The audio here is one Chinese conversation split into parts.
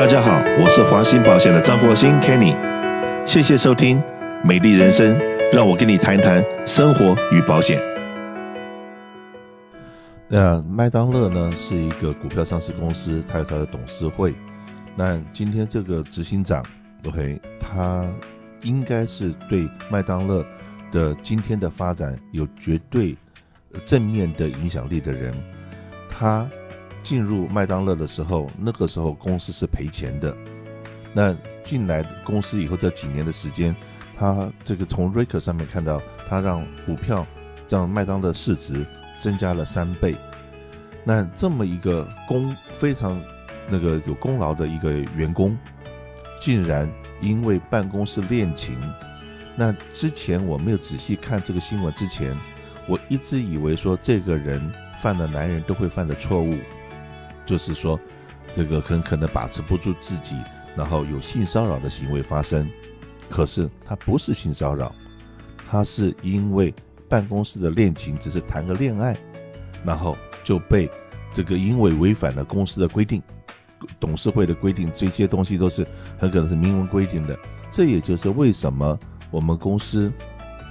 大家好，我是华兴保险的张国兴 Kenny，谢谢收听《美丽人生》，让我跟你谈谈生活与保险。那麦当乐呢是一个股票上市公司，它有它的董事会。那今天这个执行长，OK，他应该是对麦当乐的今天的发展有绝对正面的影响力的人，他。进入麦当劳的时候，那个时候公司是赔钱的。那进来公司以后这几年的时间，他这个从瑞克上面看到，他让股票让麦当劳市值增加了三倍。那这么一个功非常那个有功劳的一个员工，竟然因为办公室恋情，那之前我没有仔细看这个新闻之前，我一直以为说这个人犯了男人都会犯的错误。就是说，这个很可能把持不住自己，然后有性骚扰的行为发生。可是他不是性骚扰，他是因为办公室的恋情，只是谈个恋爱，然后就被这个因为违反了公司的规定、董事会的规定，这些东西都是很可能是明文规定的。这也就是为什么我们公司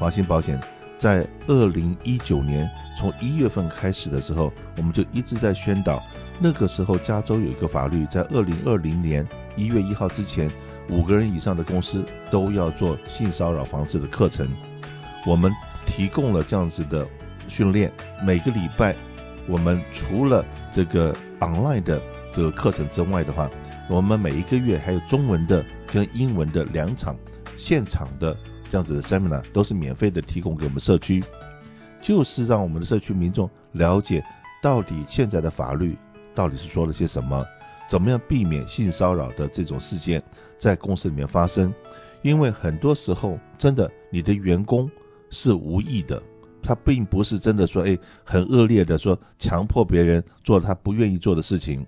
华兴保险在二零一九年从一月份开始的时候，我们就一直在宣导。那个时候，加州有一个法律，在二零二零年一月一号之前，五个人以上的公司都要做性骚扰防治的课程。我们提供了这样子的训练，每个礼拜，我们除了这个 online 的这个课程之外的话，我们每一个月还有中文的跟英文的两场现场的这样子的 seminar，都是免费的提供给我们社区，就是让我们的社区民众了解到底现在的法律。到底是说了些什么？怎么样避免性骚扰的这种事件在公司里面发生？因为很多时候，真的你的员工是无意的，他并不是真的说，哎，很恶劣的说强迫别人做他不愿意做的事情。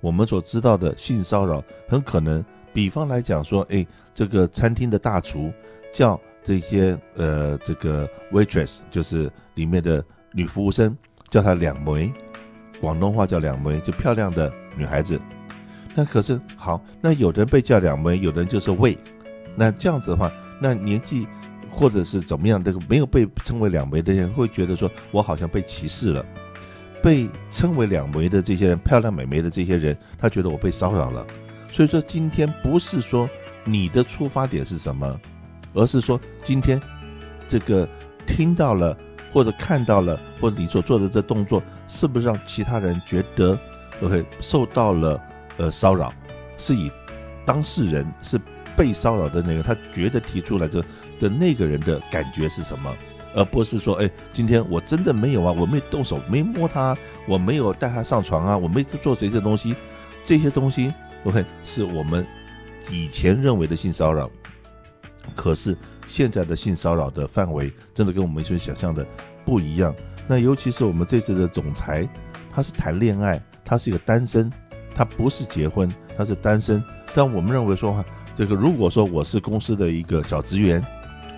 我们所知道的性骚扰，很可能，比方来讲说，哎，这个餐厅的大厨叫这些呃这个 waitress，就是里面的女服务生，叫她两枚。广东话叫两枚，就漂亮的女孩子。那可是好，那有的人被叫两枚，有的人就是喂。那这样子的话，那年纪或者是怎么样，这个没有被称为两枚的人会觉得说，我好像被歧视了。被称为两枚的这些，漂亮美眉的这些人，他觉得我被骚扰了。所以说，今天不是说你的出发点是什么，而是说今天这个听到了。或者看到了，或者你所做的这动作，是不是让其他人觉得，OK，受到了呃骚扰，是以当事人是被骚扰的那个，他觉得提出来这的那个人的感觉是什么，而不是说，哎，今天我真的没有啊，我没动手，没摸他，我没有带他上床啊，我没做这些东西，这些东西，OK，是我们以前认为的性骚扰。可是现在的性骚扰的范围真的跟我们以前想象的不一样。那尤其是我们这次的总裁，他是谈恋爱，他是一个单身，他不是结婚，他是单身。但我们认为说哈，这个如果说我是公司的一个小职员，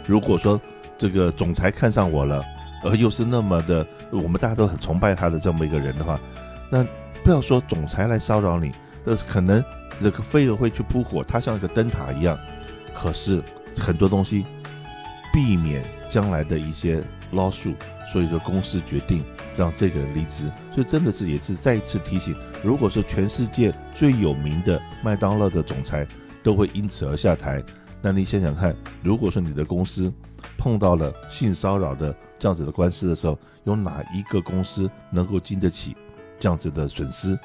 如果说这个总裁看上我了，而又是那么的，我们大家都很崇拜他的这么一个人的话，那不要说总裁来骚扰你，那可能这个飞蛾会去扑火，他像一个灯塔一样。可是。很多东西避免将来的一些 lawsuit，所以说公司决定让这个人离职，所以真的是也是再一次提醒，如果说全世界最有名的麦当劳的总裁都会因此而下台，那你想想看，如果说你的公司碰到了性骚扰的这样子的官司的时候，有哪一个公司能够经得起这样子的损失？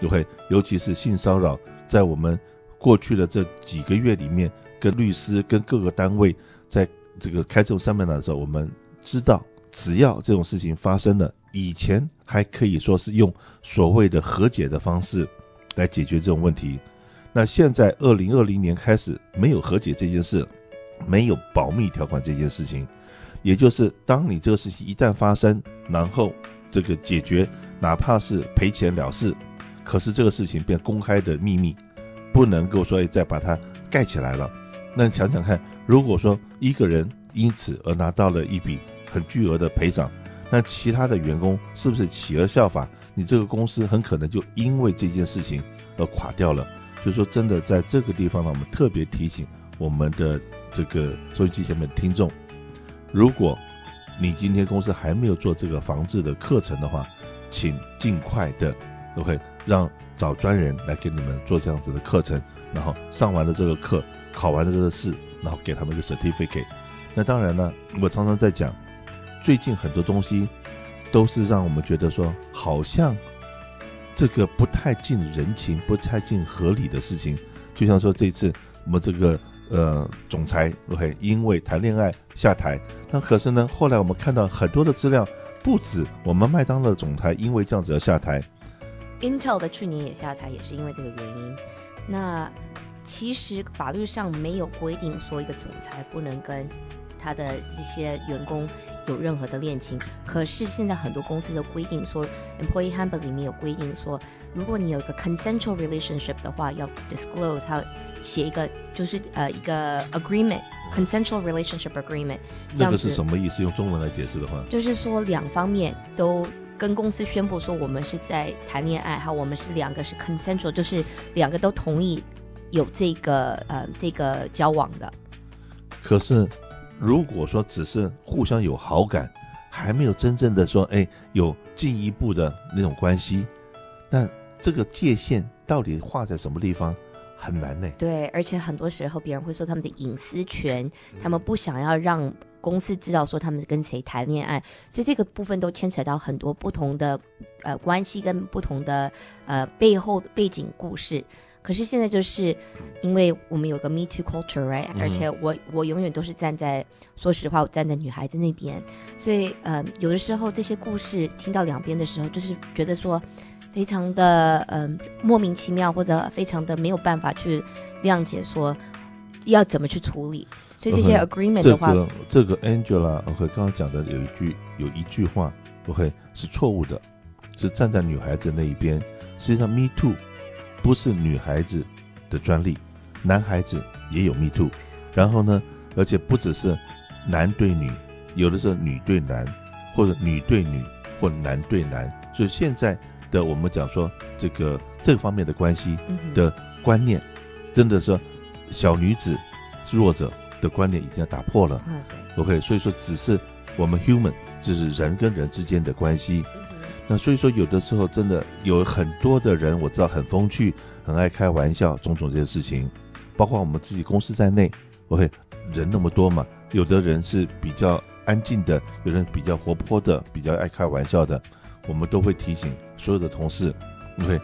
就会，尤其是性骚扰，在我们过去的这几个月里面。跟律师、跟各个单位在这个开这种上面的时候，我们知道，只要这种事情发生了，以前还可以说是用所谓的和解的方式来解决这种问题。那现在二零二零年开始没有和解这件事，没有保密条款这件事情，也就是当你这个事情一旦发生，然后这个解决，哪怕是赔钱了事，可是这个事情变公开的秘密，不能够说再把它盖起来了。那你想想看，如果说一个人因此而拿到了一笔很巨额的赔偿，那其他的员工是不是企鹅效法？你这个公司很可能就因为这件事情而垮掉了。所以说真的在这个地方呢，我们特别提醒我们的这个收音机前面的听众，如果你今天公司还没有做这个防治的课程的话，请尽快的，OK，让找专人来给你们做这样子的课程，然后上完了这个课，考完了这个试，然后给他们一个 certificate。那当然呢，我常常在讲，最近很多东西都是让我们觉得说，好像这个不太近人情、不太近合理的事情，就像说这次我们这个。呃，总裁，OK，因为谈恋爱下台。那可是呢，后来我们看到很多的资料，不止我们麦当劳总裁因为这样子而下台，Intel 的去年也下台，也是因为这个原因。那其实法律上没有规定说一个总裁不能跟他的这些员工有任何的恋情，可是现在很多公司的规定说，Employee Handbook 里面有规定说，如果你有一个 consensual relationship 的话，要 disclose，还要写一个就是呃一个 agreement，consensual relationship agreement。这个是什么意思？用中文来解释的话，就是说两方面都跟公司宣布说我们是在谈恋爱，哈，我们是两个是 consensual，就是两个都同意有这个呃这个交往的。可是。如果说只是互相有好感，还没有真正的说，哎，有进一步的那种关系，那这个界限到底画在什么地方，很难呢？对，而且很多时候别人会说他们的隐私权，他们不想要让公司知道说他们跟谁谈恋爱，所以这个部分都牵扯到很多不同的呃关系跟不同的呃背后的背景故事。可是现在就是，因为我们有个 Me Too culture，right？、嗯、而且我我永远都是站在，说实话，我站在女孩子那边，所以呃，有的时候这些故事听到两边的时候，就是觉得说，非常的嗯、呃、莫名其妙，或者非常的没有办法去谅解，说要怎么去处理。所以这些 agreement 的话，嗯、这个这个 Angela，OK，刚刚讲的有一句有一句话，OK 是错误的，是站在女孩子那一边。实际上 Me Too。不是女孩子的专利，男孩子也有 Me Too，然后呢，而且不只是男对女，有的时候女对男，或者女对女，或男对男。所以现在的我们讲说这个这方面的关系的观念，真的说小女子是弱者的观念已经要打破了。OK，所以说只是我们 human 就是人跟人之间的关系。那所以说，有的时候真的有很多的人，我知道很风趣，很爱开玩笑，种种这些事情，包括我们自己公司在内，OK，人那么多嘛，有的人是比较安静的，有人比较活泼的，比较爱开玩笑的，我们都会提醒所有的同事，OK，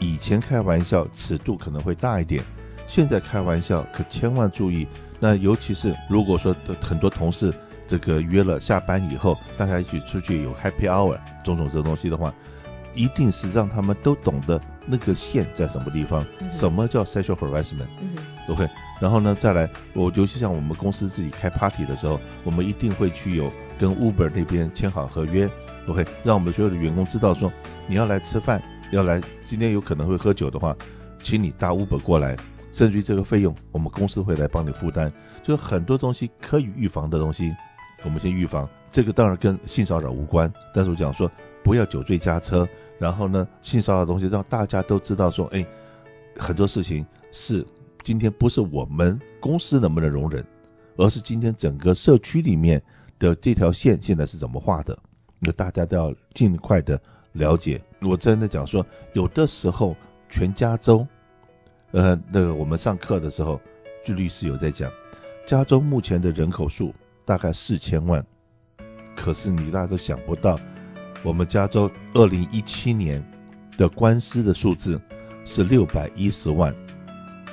以前开玩笑尺度可能会大一点，现在开玩笑可千万注意，那尤其是如果说的很多同事。这个约了下班以后，大家一起出去有 happy hour，种种这东西的话，一定是让他们都懂得那个线在什么地方，嗯、什么叫 sexual harassment，嗯。然后呢，再来，我尤其像我们公司自己开 party 的时候，我们一定会去有跟 Uber 那边签好合约，OK，让我们所有的员工知道说，你要来吃饭，要来今天有可能会喝酒的话，请你搭 Uber 过来，甚至于这个费用我们公司会来帮你负担，就很多东西可以预防的东西。我们先预防这个，当然跟性骚扰无关。但是我讲说，不要酒醉驾车。然后呢，性骚扰的东西让大家都知道说，哎，很多事情是今天不是我们公司能不能容忍，而是今天整个社区里面的这条线现在是怎么画的。那大家都要尽快的了解。我真的讲说，有的时候全加州，呃，那个我们上课的时候，据律师有在讲，加州目前的人口数。大概四千万，可是你大家都想不到，我们加州二零一七年的官司的数字是六百一十万。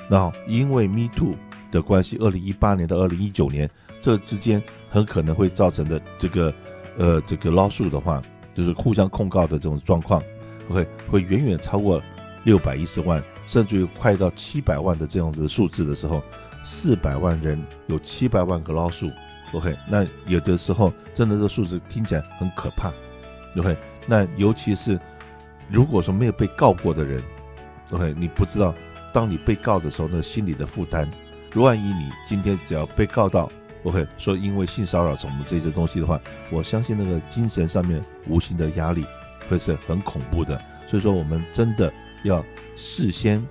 那因为 Me Too 的关系，二零一八年到二零一九年这之间很可能会造成的这个呃这个捞数的话，就是互相控告的这种状况，会会远远超过六百一十万，甚至于快到七百万的这样子的数字的时候，四百万人有七百万个捞数 OK，那有的时候真的这个数字听起来很可怕。OK，那尤其是如果说没有被告过的人，OK，你不知道当你被告的时候，那心理的负担。万一你今天只要被告到，OK，说因为性骚扰什么这些东西的话，我相信那个精神上面无形的压力会是很恐怖的。所以说，我们真的要事先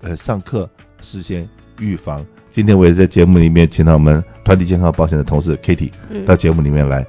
呃上课事先预防。今天我也在节目里面请到我们团体健康保险的同事 Kitty 到节目里面来，嗯、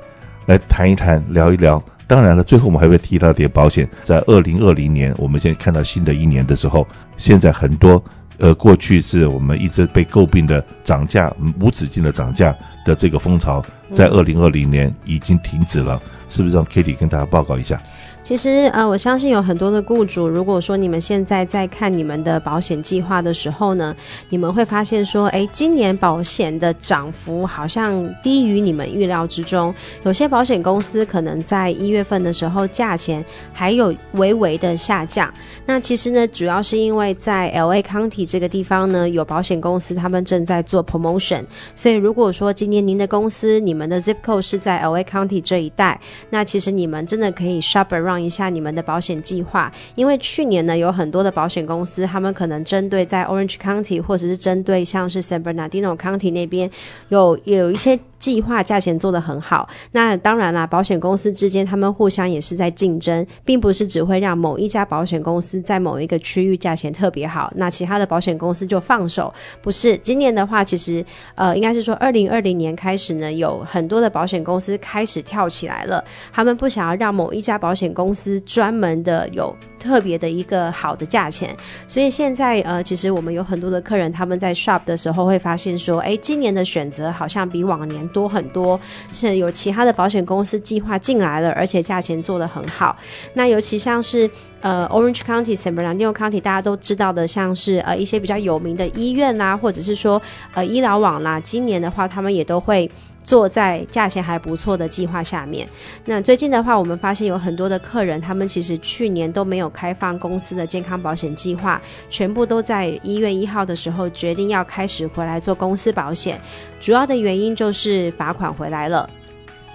来谈一谈，聊一聊。当然了，最后我们还会提到点保险。在二零二零年，我们现在看到新的一年的时候，现在很多呃过去是我们一直被诟病的涨价无止境的涨价的这个风潮，在二零二零年已经停止了，是不是让 Kitty 跟大家报告一下？其实，呃，我相信有很多的雇主，如果说你们现在在看你们的保险计划的时候呢，你们会发现说，诶，今年保险的涨幅好像低于你们预料之中。有些保险公司可能在一月份的时候，价钱还有微微的下降。那其实呢，主要是因为在 LA County 这个地方呢，有保险公司他们正在做 promotion。所以如果说今年您的公司，你们的 zip code 是在 LA County 这一带，那其实你们真的可以 shop around。一下你们的保险计划，因为去年呢，有很多的保险公司，他们可能针对在 Orange County 或者是针对像是 San Bernardino County 那边有有一些。计划价钱做得很好，那当然啦，保险公司之间他们互相也是在竞争，并不是只会让某一家保险公司在某一个区域价钱特别好，那其他的保险公司就放手。不是，今年的话，其实呃，应该是说二零二零年开始呢，有很多的保险公司开始跳起来了，他们不想要让某一家保险公司专门的有特别的一个好的价钱，所以现在呃，其实我们有很多的客人他们在 shop 的时候会发现说，哎，今年的选择好像比往年。多很多，是有其他的保险公司计划进来了，而且价钱做得很好。那尤其像是呃 Orange County、San Bernardino County，大家都知道的，像是呃一些比较有名的医院啦，或者是说呃医疗网啦，今年的话，他们也都会。坐在价钱还不错的计划下面。那最近的话，我们发现有很多的客人，他们其实去年都没有开放公司的健康保险计划，全部都在一月一号的时候决定要开始回来做公司保险。主要的原因就是罚款回来了。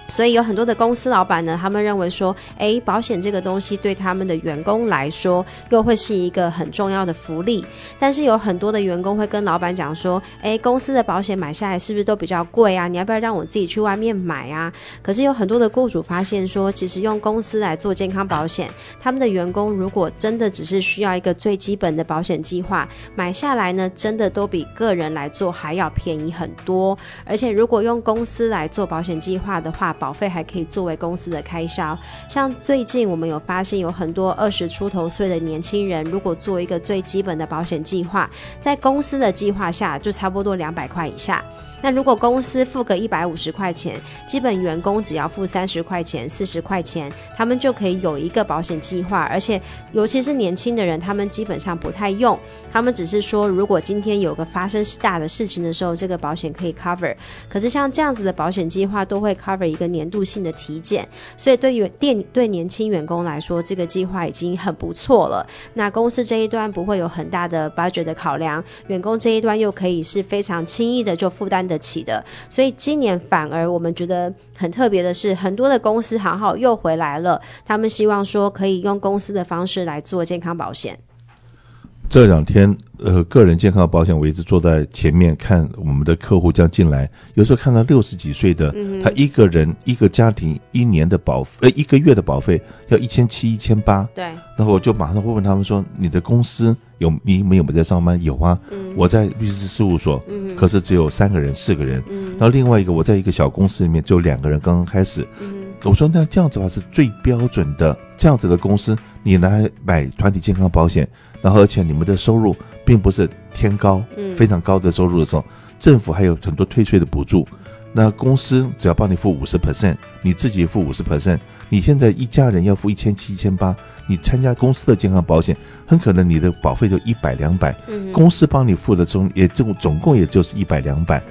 所以有很多的公司老板呢，他们认为说，诶，保险这个东西对他们的员工来说，又会是一个很重要的福利。但是有很多的员工会跟老板讲说，诶，公司的保险买下来是不是都比较贵啊？你要不要让我自己去外面买啊？可是有很多的雇主发现说，其实用公司来做健康保险，他们的员工如果真的只是需要一个最基本的保险计划，买下来呢，真的都比个人来做还要便宜很多。而且如果用公司来做保险计划的话，保费还可以作为公司的开销，像最近我们有发现有很多二十出头岁的年轻人，如果做一个最基本的保险计划，在公司的计划下就差不多两百块以下。那如果公司付个一百五十块钱，基本员工只要付三十块钱、四十块钱，他们就可以有一个保险计划。而且，尤其是年轻的人，他们基本上不太用，他们只是说，如果今天有个发生大的事情的时候，这个保险可以 cover。可是像这样子的保险计划，都会 cover 一个年度性的体检，所以对于店对年轻员工来说，这个计划已经很不错了。那公司这一端不会有很大的 budget 的考量，员工这一端又可以是非常轻易的就负担得起的，所以今年反而我们觉得很特别的是，很多的公司行号又回来了，他们希望说可以用公司的方式来做健康保险。这两天，呃，个人健康保险我一直坐在前面看我们的客户这样进来，有时候看到六十几岁的，嗯、他一个人一个家庭一年的保费，呃，一个月的保费要一千七、一千八。对。然后我就马上会问他们说：“你的公司有你们有没有在上班？”有啊，嗯、我在律师事务所，嗯、可是只有三个人、四个人。嗯、然后另外一个我在一个小公司里面只有两个人，刚刚开始。嗯、我说：“那这样子的话是最标准的，这样子的公司你来买团体健康保险。”然后，而且你们的收入并不是天高，非常高的收入的时候，政府还有很多退税的补助。那公司只要帮你付五十 percent，你自己付五十 percent。你现在一家人要付一千七、一千八，你参加公司的健康保险，很可能你的保费就一百、两百。公司帮你付的总也总总共也就是一百、两百，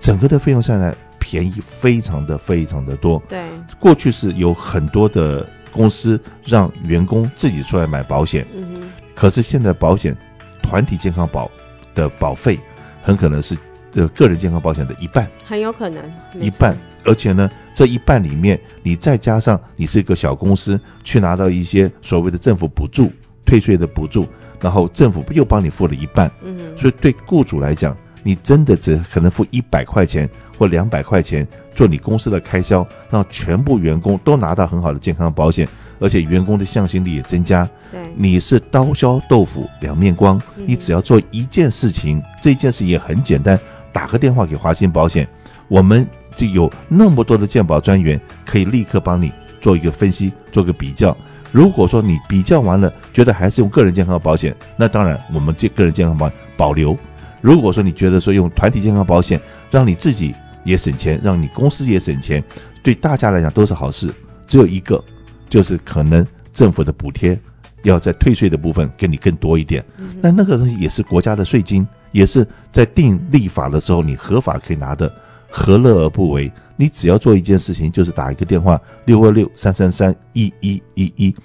整个的费用下来便宜非常的非常的多。对，过去是有很多的公司让员工自己出来买保险。嗯可是现在保险团体健康保的保费很可能是呃个人健康保险的一半，很有可能一半。而且呢，这一半里面你再加上你是一个小公司，去拿到一些所谓的政府补助、退税的补助，然后政府又帮你付了一半。嗯，所以对雇主来讲，你真的只可能付一百块钱或两百块钱做你公司的开销，让全部员工都拿到很好的健康保险，而且员工的向心力也增加。对，你是刀削豆腐两面光，你只要做一件事情，这件事也很简单，打个电话给华鑫保险，我们就有那么多的健保专员可以立刻帮你做一个分析，做个比较。如果说你比较完了，觉得还是用个人健康保险，那当然我们这个人健康保保留。如果说你觉得说用团体健康保险，让你自己也省钱，让你公司也省钱，对大家来讲都是好事。只有一个，就是可能政府的补贴要在退税的部分给你更多一点。那那个东西也是国家的税金，也是在定立法的时候你合法可以拿的，何乐而不为？你只要做一件事情，就是打一个电话六二六三三三一一一一，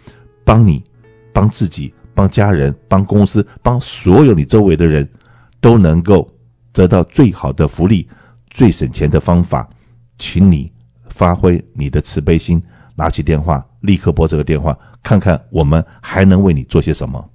帮你、帮自己、帮家人、帮公司、帮所有你周围的人，都能够得到最好的福利、最省钱的方法。请你发挥你的慈悲心，拿起电话，立刻拨这个电话，看看我们还能为你做些什么。